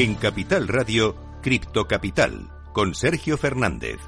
En Capital Radio, Cripto Capital, con Sergio Fernández.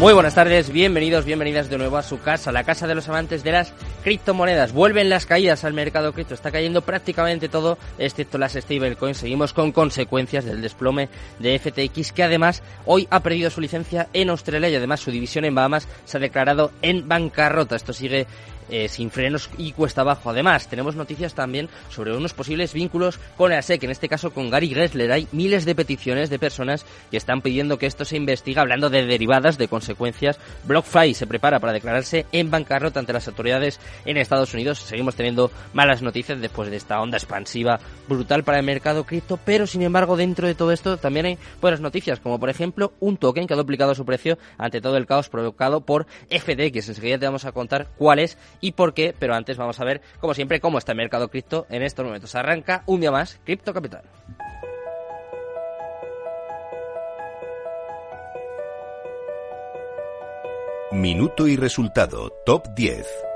Muy buenas tardes, bienvenidos, bienvenidas de nuevo a su casa, la casa de los amantes de las criptomonedas. Vuelven las caídas al mercado cripto, está cayendo prácticamente todo, excepto las stablecoins. Seguimos con consecuencias del desplome de FTX, que además hoy ha perdido su licencia en Australia y además su división en Bahamas se ha declarado en bancarrota. Esto sigue eh, sin frenos y cuesta abajo. Además, tenemos noticias también sobre unos posibles vínculos con la SEC, en este caso con Gary Gessler. Hay miles de peticiones de personas que están pidiendo que esto se investigue, hablando de derivadas, de consecuencias. BlockFi se prepara para declararse en bancarrota ante las autoridades en Estados Unidos. Seguimos teniendo malas noticias después de esta onda expansiva brutal para el mercado cripto, pero sin embargo, dentro de todo esto también hay buenas noticias, como por ejemplo un token que ha duplicado su precio ante todo el caos provocado por FTX. Enseguida te vamos a contar cuál es y por qué, pero antes vamos a ver, como siempre, cómo está el mercado cripto en estos momentos. Arranca un día más Cripto Capital. Minuto y resultado, top 10.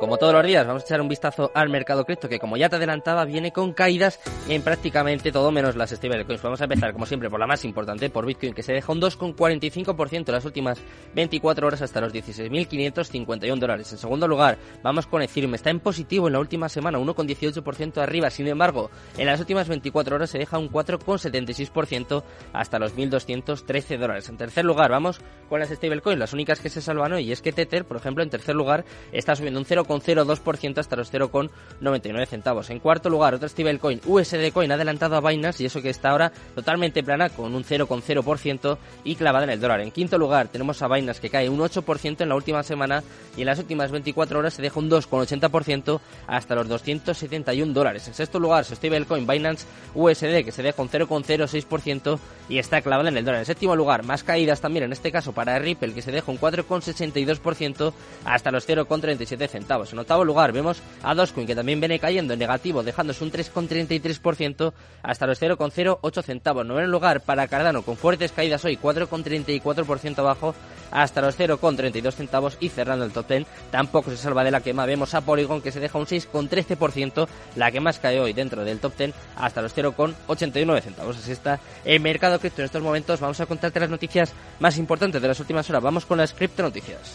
Como todos los días, vamos a echar un vistazo al mercado cripto, que como ya te adelantaba, viene con caídas en prácticamente todo menos las stablecoins. Vamos a empezar, como siempre, por la más importante, por Bitcoin, que se deja un 2,45% en las últimas 24 horas hasta los 16.551 dólares. En segundo lugar, vamos con Ethereum. Está en positivo en la última semana, 1,18% arriba. Sin embargo, en las últimas 24 horas se deja un 4,76% hasta los 1.213 dólares. En tercer lugar, vamos con las stablecoins, las únicas que se salvan hoy. Y es que Tether, por ejemplo, en tercer lugar, está subiendo un 0, 0,02% hasta los 0,99 centavos. En cuarto lugar, otro stablecoin, USD Coin, adelantado a Binance y eso que está ahora totalmente plana con un 0,0% y clavada en el dólar. En quinto lugar, tenemos a Binance que cae un 8% en la última semana y en las últimas 24 horas se deja un 2,80% hasta los 271 dólares. En sexto lugar, su stablecoin Binance USD que se deja un 0,06% y está clavada en el dólar. En séptimo lugar, más caídas también en este caso para Ripple que se deja un 4,62% hasta los 0,37 centavos. En octavo lugar vemos a Dogecoin que también viene cayendo en negativo, dejándose un 3,33% hasta los 0,08 centavos. Noveno lugar para Cardano con fuertes caídas hoy, 4,34% abajo hasta los 0,32 centavos y cerrando el top 10 tampoco se salva de la quema. Vemos a Polygon que se deja un 6,13%, la que más cae hoy dentro del top 10 hasta los 0,89 centavos. Así está el mercado cripto en estos momentos. Vamos a contarte las noticias más importantes de las últimas horas. Vamos con las cripto noticias.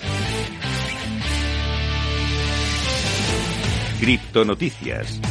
Cripto Noticias.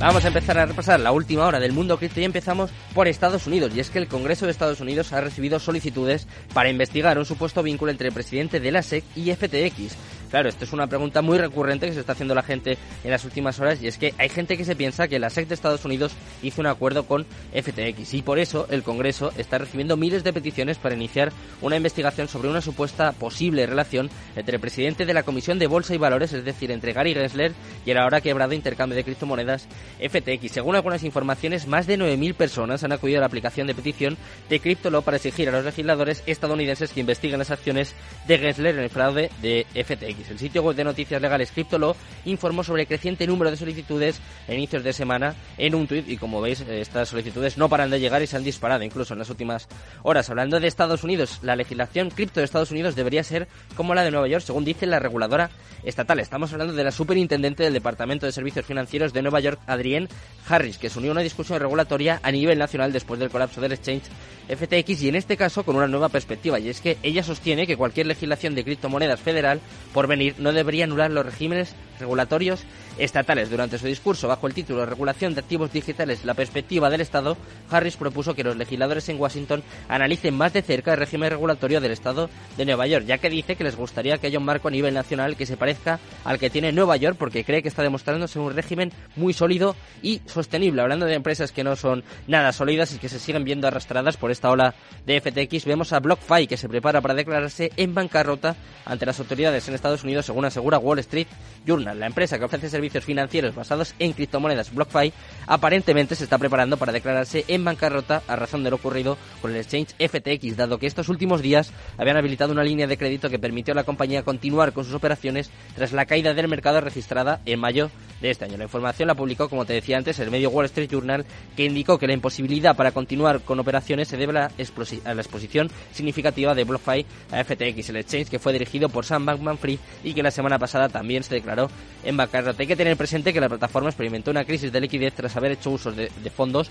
Vamos a empezar a repasar la última hora del mundo cripto y empezamos por Estados Unidos. Y es que el Congreso de Estados Unidos ha recibido solicitudes para investigar un supuesto vínculo entre el presidente de la SEC y FTX. Claro, esto es una pregunta muy recurrente que se está haciendo la gente en las últimas horas y es que hay gente que se piensa que la SEC de Estados Unidos hizo un acuerdo con FTX y por eso el Congreso está recibiendo miles de peticiones para iniciar una investigación sobre una supuesta posible relación entre el presidente de la Comisión de Bolsa y Valores, es decir, entre Gary Gensler y el ahora quebrado intercambio de criptomonedas FTX. Según algunas informaciones, más de 9.000 personas han acudido a la aplicación de petición de CryptoLaw para exigir a los legisladores estadounidenses que investiguen las acciones de Gensler en el fraude de FTX. El sitio web de noticias legales CryptoLaw informó sobre el creciente número de solicitudes a inicios de semana en un tuit y como veis estas solicitudes no paran de llegar y se han disparado incluso en las últimas horas. Hablando de Estados Unidos, la legislación cripto de Estados Unidos debería ser como la de Nueva York, según dice la reguladora estatal. Estamos hablando de la superintendente del Departamento de Servicios Financieros de Nueva York, Adrienne Harris, que se unió a una discusión regulatoria a nivel nacional después del colapso del exchange FTX y en este caso con una nueva perspectiva y es que ella sostiene que cualquier legislación de criptomonedas federal por venir no debería anular los regímenes regulatorios estatales. Durante su discurso bajo el título Regulación de Activos Digitales, la perspectiva del Estado, Harris propuso que los legisladores en Washington analicen más de cerca el régimen regulatorio del Estado de Nueva York, ya que dice que les gustaría que haya un marco a nivel nacional que se parezca al que tiene Nueva York porque cree que está demostrándose un régimen muy sólido y sostenible. Hablando de empresas que no son nada sólidas y que se siguen viendo arrastradas por esta ola de FTX, vemos a BlockFi que se prepara para declararse en bancarrota ante las autoridades en Estados Unidos, según asegura Wall Street Journal. La empresa que ofrece servicios financieros basados en criptomonedas BlockFi aparentemente se está preparando para declararse en bancarrota a razón de lo ocurrido con el exchange FTX, dado que estos últimos días habían habilitado una línea de crédito que permitió a la compañía continuar con sus operaciones tras la caída del mercado registrada en mayo de este año. La información la publicó, como te decía antes, el medio Wall Street Journal, que indicó que la imposibilidad para continuar con operaciones se debe a la, exposición significativa de BlockFi a FTX, el exchange que fue dirigido por Sam Bankman-Fried y que la semana pasada también se declaró en bancarrota. Hay que tener presente que la plataforma experimentó una crisis de liquidez tras haber hecho uso de, fondos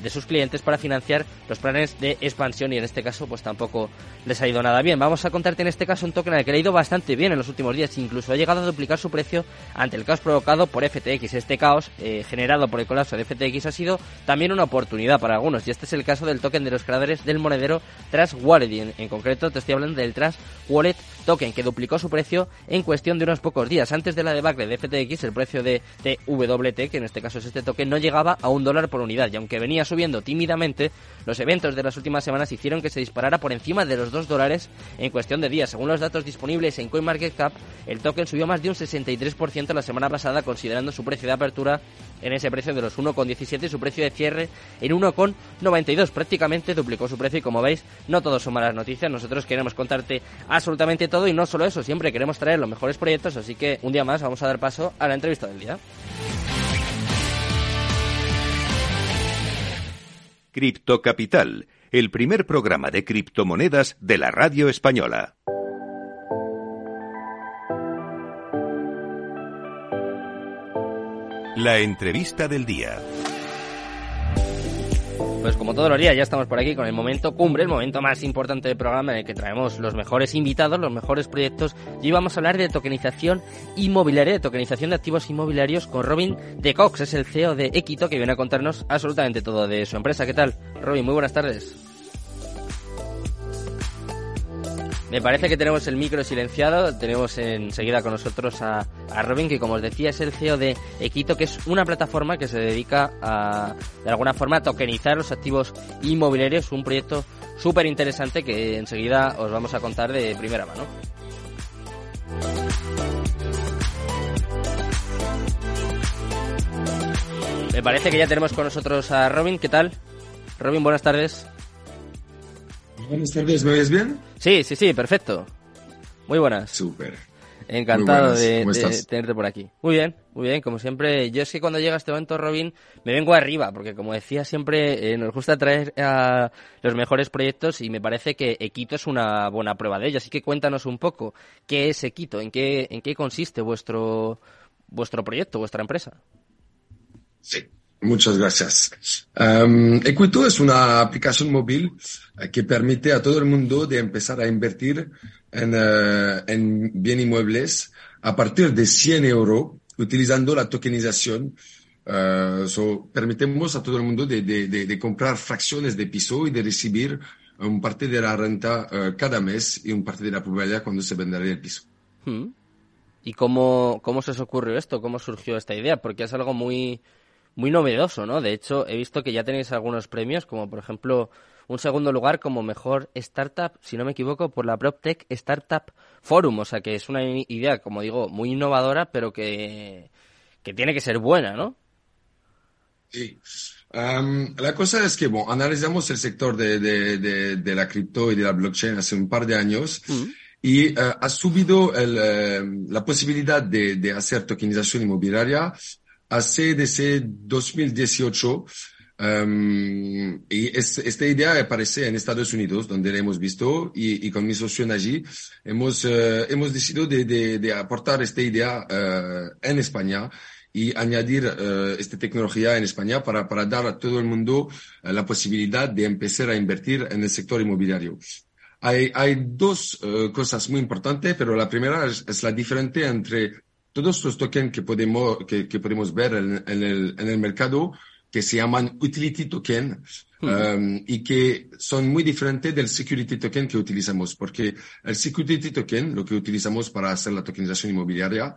de sus clientes para financiar los planes de expansión y en este caso pues tampoco les ha ido nada bien. Vamos a contarte en este caso un token al que le ha ido bastante bien en los últimos días, incluso ha llegado a duplicar su precio ante el caos provocado por FTX. Este caos eh, generado por el colapso de FTX ha sido también una oportunidad para algunos y este es el caso del token de los creadores del monedero Trust Wallet y en, concreto te estoy hablando del Trust Wallet token que duplicó su precio en cuestión de unos pocos días. Antes de la debacle de FTX, el precio de TWT, que en este caso es este token, no llegaba a un dólar por unidad y aunque venía subiendo tímidamente, los eventos de las últimas semanas hicieron que se disparara por encima de los dos dólares en cuestión de días. Según los datos disponibles en CoinMarketCap, el token subió más de un 63% la semana pasada, considerando su precio de apertura en ese precio de los 1,17 y su precio de cierre en 1,92. Prácticamente duplicó su precio y como veis, no todo son malas noticias. Nosotros queremos contarte absolutamente todo y no solo eso, siempre queremos traer los mejores proyectos, así que un día más vamos a dar paso a la entrevista del día. Cripto Capital, el primer programa de criptomonedas de la radio española. La entrevista del día. Pues como todos los días ya estamos por aquí con el momento cumbre, el momento más importante del programa en el que traemos los mejores invitados, los mejores proyectos y vamos a hablar de tokenización inmobiliaria, de tokenización de activos inmobiliarios con Robin de Cox, es el CEO de Equito que viene a contarnos absolutamente todo de su empresa. ¿Qué tal? Robin, muy buenas tardes. Me parece que tenemos el micro silenciado. Tenemos enseguida con nosotros a, Robin, que como os decía es el CEO de Equito, que es una plataforma que se dedica a, de alguna forma, a tokenizar los activos inmobiliarios. Un proyecto súper interesante que enseguida os vamos a contar de primera mano. Me parece que ya tenemos con nosotros a Robin. ¿Qué tal? Robin, buenas tardes. Buenas tardes, ¿me ves bien? Sí, sí, sí, perfecto. Muy buenas. Súper. Encantado de, tenerte por aquí. Muy bien, muy bien, como siempre. Yo es que cuando llega este momento, Robin, me vengo arriba, porque como decía siempre, eh, nos gusta traer a los mejores proyectos y me parece que Equito es una buena prueba de ello. Así que cuéntanos un poco, ¿qué es Equito? ¿En qué, en qué consiste vuestro, vuestro proyecto, vuestra empresa? Sí, Muchas gracias. Um, Equito es una aplicación móvil eh, que permite a todo el mundo de empezar a invertir en, uh, en bien inmuebles a partir de 100 euros utilizando la tokenización. Uh, so, permitimos a todo el mundo de, de, de, de, comprar fracciones de piso y de recibir un parte de la renta uh, cada mes y un parte de la probabilidad cuando se venderá el piso. Hmm. ¿Y cómo, cómo se os ocurrió esto? ¿Cómo surgió esta idea? Porque es algo muy muy novedoso, ¿no? De hecho, he visto que ya tenéis algunos premios, como por ejemplo un segundo lugar como mejor startup, si no me equivoco, por la PropTech Startup Forum. O sea que es una idea, como digo, muy innovadora, pero que, que tiene que ser buena, ¿no? Sí. la cosa es que, bueno, analizamos el sector de, de, de, la cripto y de la blockchain hace un par de años. Mm. Y eh, ha subido el, eh, la posibilidad de, de hacer tokenización inmobiliaria hace desde 2018 um, y esta idea aparece en Estados Unidos, donde la hemos visto y, con mi socio allí hemos, uh, hemos decidido de, de, aportar esta idea uh, en España y añadir uh, esta tecnología en España para, para dar a todo el mundo la posibilidad de empezar a invertir en el sector inmobiliario. Hay, hay dos cosas muy importantes, pero la primera es, es la diferencia entre todos los tokens que podemos, que, que podemos ver en, en, el, en el mercado, que se llaman utility token, um, y que son muy diferentes del security token que utilizamos, porque el security token, lo que utilizamos para hacer la tokenización inmobiliaria,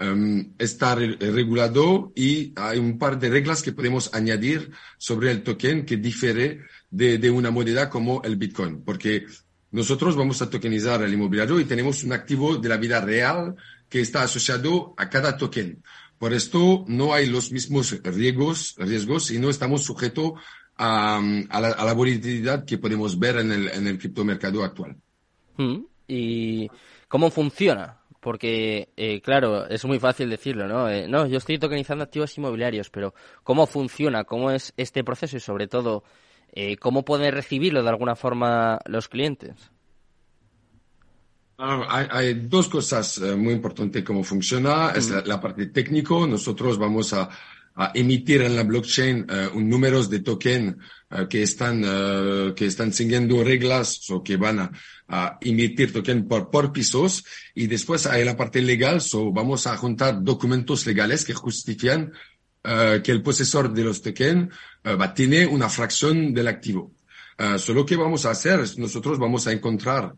um, está re regulado y hay un par de reglas que podemos añadir sobre el token que difiere de, de una moneda como el Bitcoin, porque nosotros vamos a tokenizar el inmobiliario y tenemos un activo de la vida real que está asociado a cada token. Por esto no hay los mismos riesgos, riesgos y no estamos sujetos a, a, la, volatilidad que podemos ver en el, en el criptomercado actual. Mm. ¿Y cómo funciona? Porque, eh, claro, es muy fácil decirlo, ¿no? Eh, no, yo estoy tokenizando activos inmobiliarios, pero ¿cómo funciona? ¿Cómo es este proceso? Y sobre todo, eh, ¿cómo pueden recibirlo de alguna forma los clientes? Ah, hay, dos cosas muy importantes cómo funciona. Es la, parte técnico. Nosotros vamos a, emitir en la blockchain un número de token que están que están siguiendo reglas o que van a, a emitir token por, por pisos y después hay la parte legal, so vamos a juntar documentos legales que justifican uh, que el posesor de los tokens uh, va a tener una fracción del activo. Uh, solo que vamos a hacer es nosotros vamos a encontrar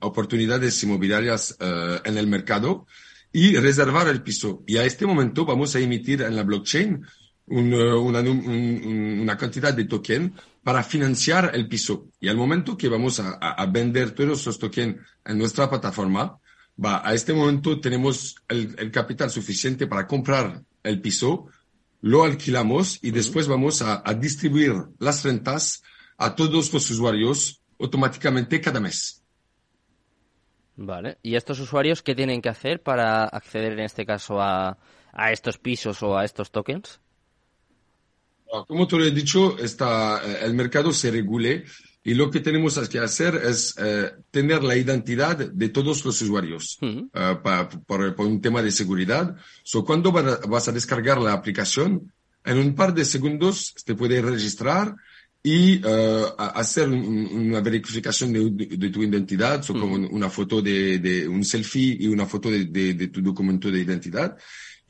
oportunidades inmobiliarias en el mercado y reservar el piso. Y a este momento vamos a emitir en la blockchain una, una, cantidad de token para financiar el piso. Y al momento que vamos a, a, vender todos esos tokens en nuestra plataforma, va, a este momento tenemos el, el, capital suficiente para comprar el piso, lo alquilamos y después vamos a, a distribuir las rentas a todos los usuarios automáticamente cada mes. Vale. ¿Y estos usuarios qué tienen que hacer para acceder en este caso a, a estos pisos o a estos tokens? Como te lo he dicho, está, eh, el mercado se regule y lo que tenemos que hacer es eh, tener la identidad de todos los usuarios eh, por, un tema de seguridad. So, cuando vas a descargar la aplicación, en un par de segundos te puedes registrar y hacer una verificación de, tu identidad, so, como una foto de, de, un selfie y una foto de, de tu documento de identidad.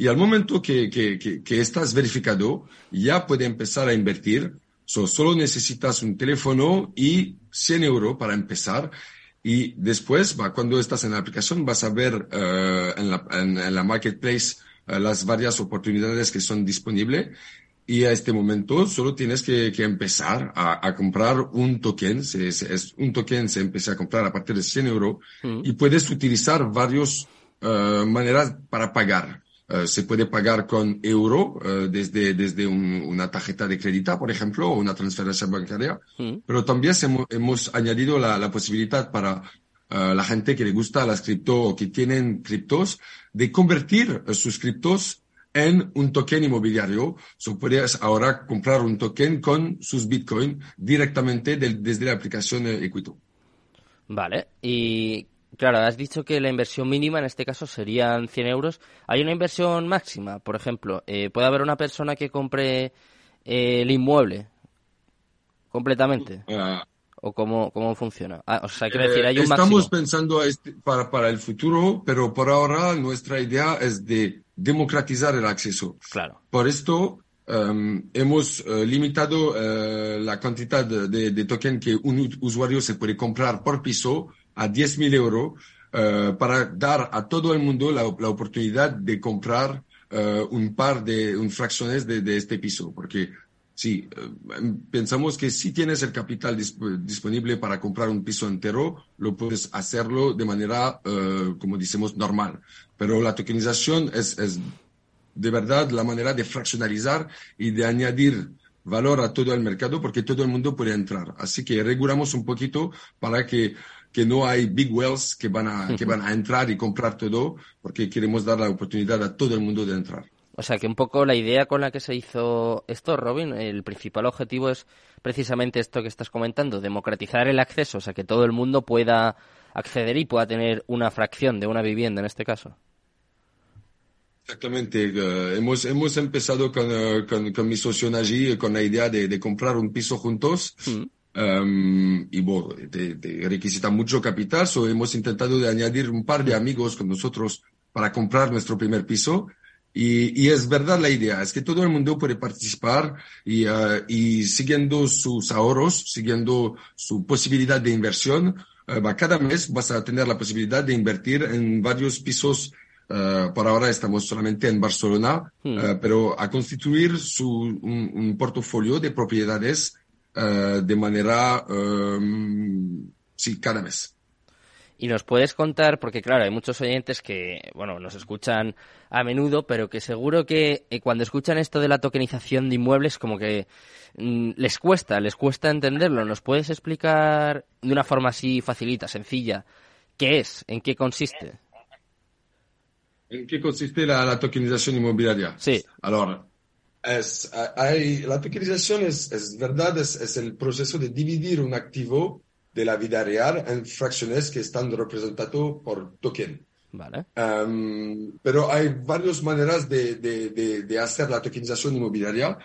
Y al momento que, que, que, estás verificado, ya puede empezar a invertir. solo necesitas un teléfono y 100 euros para empezar. Y después, va, cuando estás en la aplicación, vas a ver uh, en, la, en, la marketplace uh, las varias oportunidades que son disponibles. Y a este momento solo tienes que, que empezar a, a, comprar un token. Se, se, es, un token se empieza a comprar a partir de 100 euros mm. y puedes utilizar varias uh, maneras para pagar. Eh, se puede pagar con euro uh, desde, desde un, una tarjeta de crédito, por ejemplo, o una transferencia bancaria, mm. pero también hemos, hemos añadido la, la, posibilidad para uh, la gente que le gusta las cripto o que tienen criptos de convertir sus criptos en un token inmobiliario. So, puedes ahora comprar un token con sus Bitcoin directamente del, desde la aplicación Equito. Vale. ¿Y Claro, has dicho que la inversión mínima en este caso serían 100 euros. ¿Hay una inversión máxima? Por ejemplo, eh, ¿puede haber una persona que compre eh, el inmueble completamente? Ah. ¿O cómo, cómo funciona? Ah, o sea, quiero decir, hay un Estamos pensando este, para, para el futuro, pero por ahora nuestra idea es de democratizar el acceso. Claro. Por esto, um, hemos uh, limitado uh, la cantidad de, de, token que un usuario se puede comprar por piso a 10.000 euros uh, para dar a todo el mundo la, la oportunidad de comprar un par de un fracciones de, de, este piso, porque sí, uh, pensamos que si tienes el capital disp disponible para comprar un piso entero, lo puedes hacerlo de manera, como decimos, normal. Pero la tokenización es, es de verdad la manera de fraccionalizar y de añadir valor a todo el mercado porque todo el mundo puede entrar. Así que regulamos un poquito para que que no hay big wells que van a, que van a entrar y comprar todo, porque queremos dar la oportunidad a todo el mundo de entrar. O sea que un poco la idea con la que se hizo esto, Robin, el principal objetivo es precisamente esto que estás comentando, democratizar el acceso, o sea que todo el mundo pueda acceder y pueda tener una fracción de una vivienda en este caso. Exactamente. Uh, hemos, hemos empezado con, uh, con, con, mi socio allí con la idea de, de comprar un piso juntos. Mm. Um, y bueno, te, te, requisita mucho capital, so hemos intentado de añadir un par de amigos con nosotros para comprar nuestro primer piso. Y, y es verdad la idea, es que todo el mundo puede participar y, uh, y siguiendo sus ahorros, siguiendo su posibilidad de inversión, uh, cada mes vas a tener la posibilidad de invertir en varios pisos Uh, por ahora estamos solamente en Barcelona, hmm. pero a constituir su, un, un, portafolio de propiedades de manera, um, sí, cada mes. Y nos puedes contar, porque claro, hay muchos oyentes que, bueno, nos escuchan a menudo, pero que seguro que eh, cuando escuchan esto de la tokenización de inmuebles, como que mm, les cuesta, les cuesta entenderlo. ¿Nos puedes explicar de una forma así facilita, sencilla, qué es, en qué consiste? ¿En qué consiste la, tokenización inmobiliaria? Sí. Ahora, es, hay, la tokenización es, es verdad, es, es, el proceso de dividir un activo de la vida real en fracciones que están representadas por token. Vale. pero hay varias maneras de, de, de, hacer la tokenización inmobiliaria,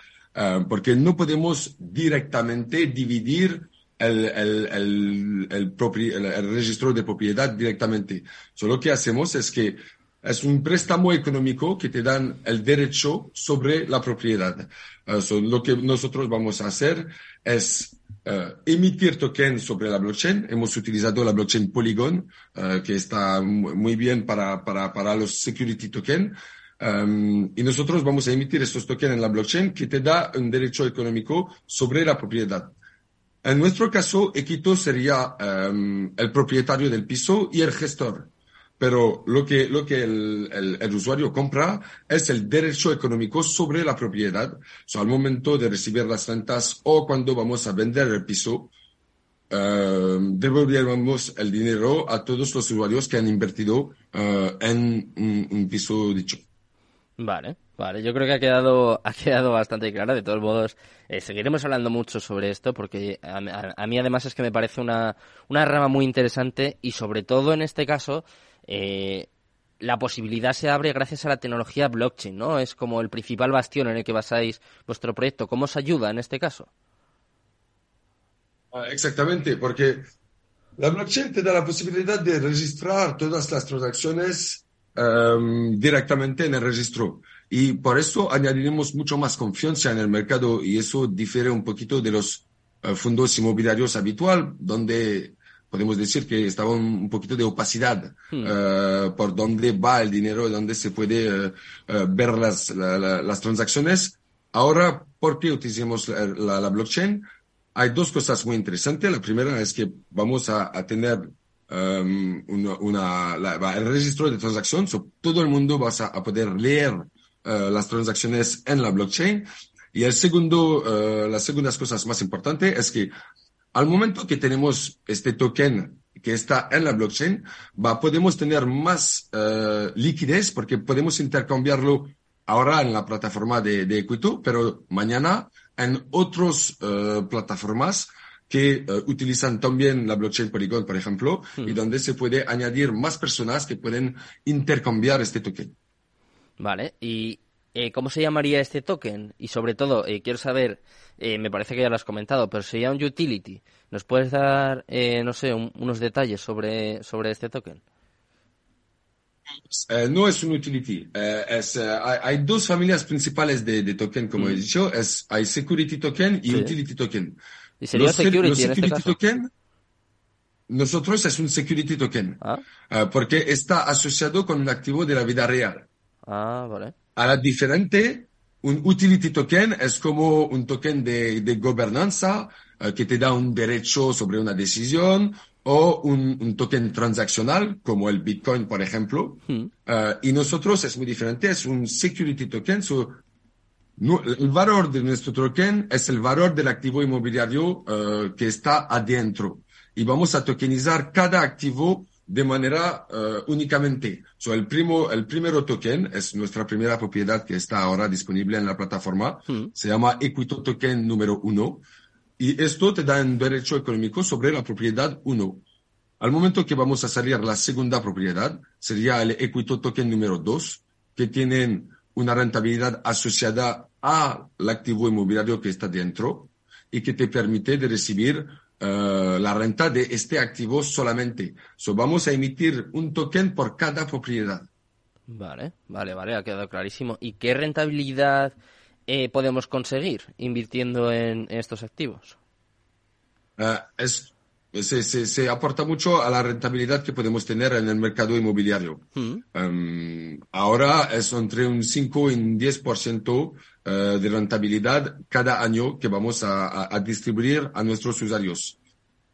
porque no podemos directamente dividir el, el, el, el, registro de propiedad directamente. Solo lo que hacemos es que es un préstamo económico que te dan el derecho sobre la propiedad. lo que nosotros vamos a hacer es uh, emitir token sobre la blockchain. Hemos utilizado la blockchain Polygon, uh, que está muy bien para, para, para los security token. Um, y nosotros vamos a emitir estos tokens en la blockchain que te da un derecho económico sobre la propiedad. En nuestro caso, Equito sería um, el propietario del piso y el gestor pero lo que, lo que el, el, usuario compra es el derecho económico sobre la propiedad. So, al momento de recibir las rentas o cuando vamos a vender el piso, uh, devolvemos el dinero a todos los usuarios que han invertido uh, en un, piso dicho. Vale, vale. Yo creo que ha quedado, ha quedado bastante clara. De todos modos, eh, seguiremos hablando mucho sobre esto porque a, a, mí además es que me parece una, una rama muy interesante y sobre todo en este caso eh, la posibilidad se abre gracias a la tecnología blockchain, ¿no? Es como el principal bastión en el que basáis vuestro proyecto. ¿Cómo os ayuda en este caso? Ah, exactamente, porque la blockchain te da la posibilidad de registrar todas las transacciones em, directamente en el registro. Y por eso añadiremos mucho más confianza en el mercado y eso difiere un poquito de los eh, fondos inmobiliarios habitual, donde podemos decir que estaba un, poquito de opacidad hmm. eh, por dónde va el dinero, dónde se puede eh, eh, ver las, las transacciones. Ahora, ¿por qué utilizamos la, blockchain? Hay dos cosas muy interesantes. La primera es que vamos a, tener um, una, el registro de transacciones. todo el mundo va a, poder leer las transacciones en la blockchain. Y el segundo, las segundas cosas más importantes es que al momento que tenemos este token que está en la blockchain, va, podemos tener más uh, liquidez porque podemos intercambiarlo ahora en la plataforma de, de Equito, pero mañana en otras uh, plataformas que uh, utilizan también la blockchain Polygon, por ejemplo, y hmm. donde se puede añadir más personas que pueden intercambiar este token. Vale, y eh, ¿cómo se llamaría este token? Y sobre todo, eh, quiero saber, eh, me parece que ya lo has comentado, pero sería un utility. ¿Nos puedes dar, no sé, unos detalles sobre, sobre este token? no es un utility. Es, hay, dos familias principales de, token, como he dicho. Es, hay security token y utility token. ¿Y sería security, en este caso? token? Nosotros es un security token. ¿Ah? porque está asociado con un activo de la vida real. Ah, vale. A la diferente, un utility token es como un token de, de gobernanza uh, que te da un derecho sobre una decisión o un, un token transaccional como el Bitcoin, por ejemplo. Hmm. Uh, y nosotros es muy diferente, es un security token. So, no, el valor de nuestro token es el valor del activo inmobiliario uh, que está adentro. Y vamos a tokenizar cada activo de manera uh, únicamente. So, el, primo, el primero token es nuestra primera propiedad que está ahora disponible en la plataforma. Hmm. Se llama Equito Token número uno. Y esto te da un derecho económico sobre la propiedad uno. Al momento que vamos a salir la segunda propiedad, sería el Equito Token número dos, que tienen una rentabilidad asociada al activo inmobiliario que está dentro y que te permite de recibir eh, la renta de este activo solamente. So, vamos a emitir un token por cada propiedad. Vale, vale, vale, ha quedado clarísimo. ¿Y qué rentabilidad eh, podemos conseguir invirtiendo en, estos activos? Eh, es, se, se, aporta mucho a la rentabilidad que podemos tener en el mercado inmobiliario. Mm. Em, ahora es entre un 5 y un 10% eh, de rentabilidad cada año que vamos a, a, distribuir a nuestros usuarios.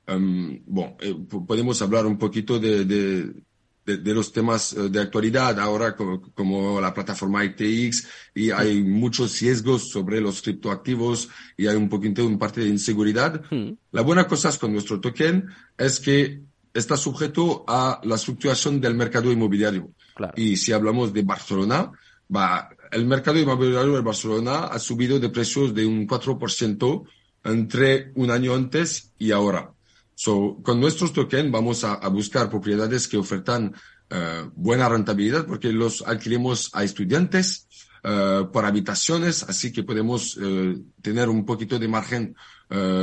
Um, bueno, eh, podemos hablar un poquito de, de, de, los temas eh, de actualidad ahora como, la plataforma ITX y hay muchos riesgos sobre los criptoactivos y hay un poquito un parte de inseguridad. Hmm. La buena cosa con nuestro token es que está sujeto a la fluctuación del mercado inmobiliario. Y si hablamos de Barcelona, va, el mercado inmobiliario de Barcelona ha subido de precios de un 4% entre un año antes y ahora. So, con nuestros tokens vamos a, buscar propiedades que ofertan eh, buena rentabilidad porque los alquilemos a estudiantes uh, por habitaciones, así que podemos uh, tener un poquito de margen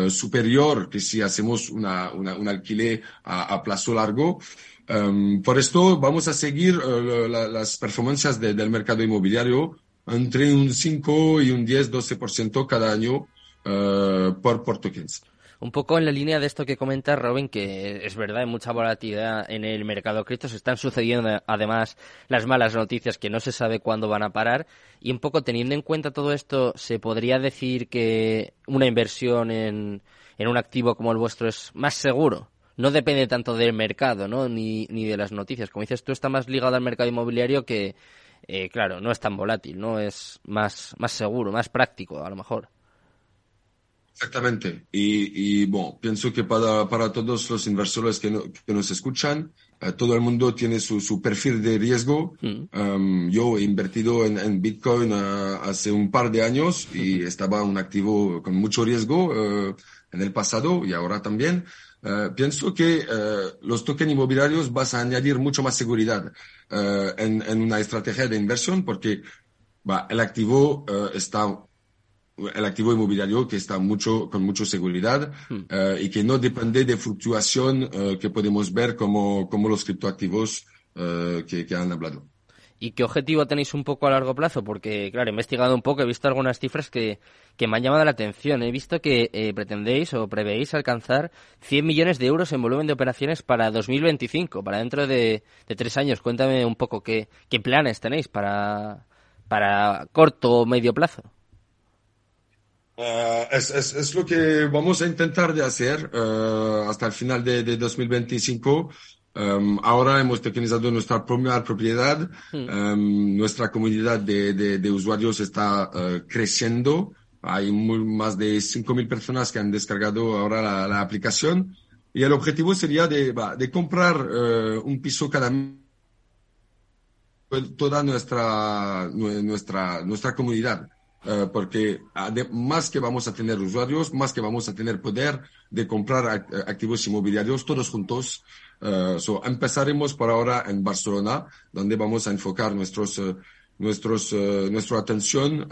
superior que si hacemos una, un alquiler a, plazo largo. Um, por esto vamos a seguir la, las performancias de, del mercado inmobiliario entre un 5 y un 10, 12% cada año por, por tokens. Un poco en la línea de esto que comenta Robin, que es verdad, hay mucha volatilidad en el mercado cripto. Se están sucediendo además las malas noticias que no se sabe cuándo van a parar. Y un poco teniendo en cuenta todo esto, ¿se podría decir que una inversión en, en un activo como el vuestro es más seguro? No depende tanto del mercado, ¿no? Ni, ni de las noticias. Como dices, tú está más ligado al mercado inmobiliario que, eh, claro, no es tan volátil, ¿no? Es más, más seguro, más práctico, a lo mejor. Exactamente. Y, y bueno, pienso que para, para todos los inversores que, que nos escuchan, eh, todo el mundo tiene su, su perfil de riesgo. Mm. Um, yo he invertido en, en Bitcoin uh, hace un par de años y estaba un activo con mucho riesgo uh, en el pasado y ahora también. Uh, pienso que los tokens inmobiliarios vas a añadir mucho más seguridad en, en, una estrategia de inversión porque el activo está el activo inmobiliario que está mucho, con mucha seguridad hmm. eh, y que no depende de fluctuación eh, que podemos ver como, como los criptoactivos que, que, han hablado. ¿Y qué objetivo tenéis un poco a largo plazo? Porque, claro, he investigado un poco, he visto algunas cifras que, que me han llamado la atención. He visto que pretendéis o prevéis alcanzar 100 millones de euros en volumen de operaciones para 2025, para dentro de, de tres años. Cuéntame un poco qué, qué planes tenéis para, para corto o medio plazo. Uh, es, es, es, lo que vamos a intentar de hacer uh, hasta el final de, de 2025. Um, ahora hemos tokenizado nuestra primera propiedad. Mm. Um, nuestra comunidad de, de, de usuarios está uh, creciendo. Hay muy, más de 5.000 personas que han descargado ahora la, la, aplicación. Y el objetivo sería de, de comprar un piso cada toda nuestra, nuestra, nuestra comunidad. Eh, porque más que vamos a tener usuarios, más que vamos a tener poder de comprar activos inmobiliarios todos juntos. Uh, so empezaremos por ahora en Barcelona, donde vamos a enfocar nuestros, uh, nuestros, nuestra atención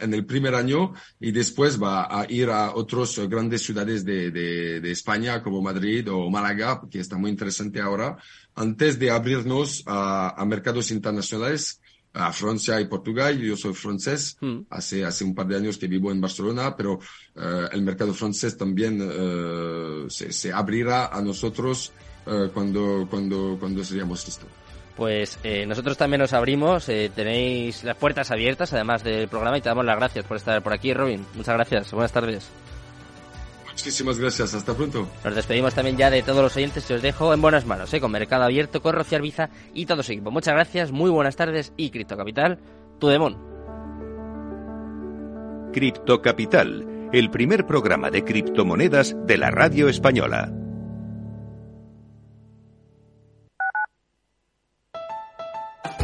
en el primer año y después va a ir a otras grandes ciudades de, de, de, España como Madrid o Málaga, que está muy interesante ahora, antes de abrirnos a, a mercados internacionales a Francia y Portugal. Yo soy francés, mm. hace, hace un par de años que vivo en Barcelona, pero uh, el mercado francés también uh, se, se, abrirá a nosotros uh, cuando, cuando, cuando seríamos listos. Pues eh, nosotros también nos abrimos, eh, tenéis las puertas abiertas además del programa y te damos las gracias por estar por aquí, Robin. Muchas gracias, buenas tardes. Muchísimas gracias, hasta pronto. Nos despedimos también ya de todos los oyentes y os dejo en buenas manos, ¿eh? con Mercado Abierto, con Rocío Arbiza y todo su equipo. Muchas gracias, muy buenas tardes y Cripto Capital, tu demon. Cripto Capital, el primer programa de criptomonedas de la radio española.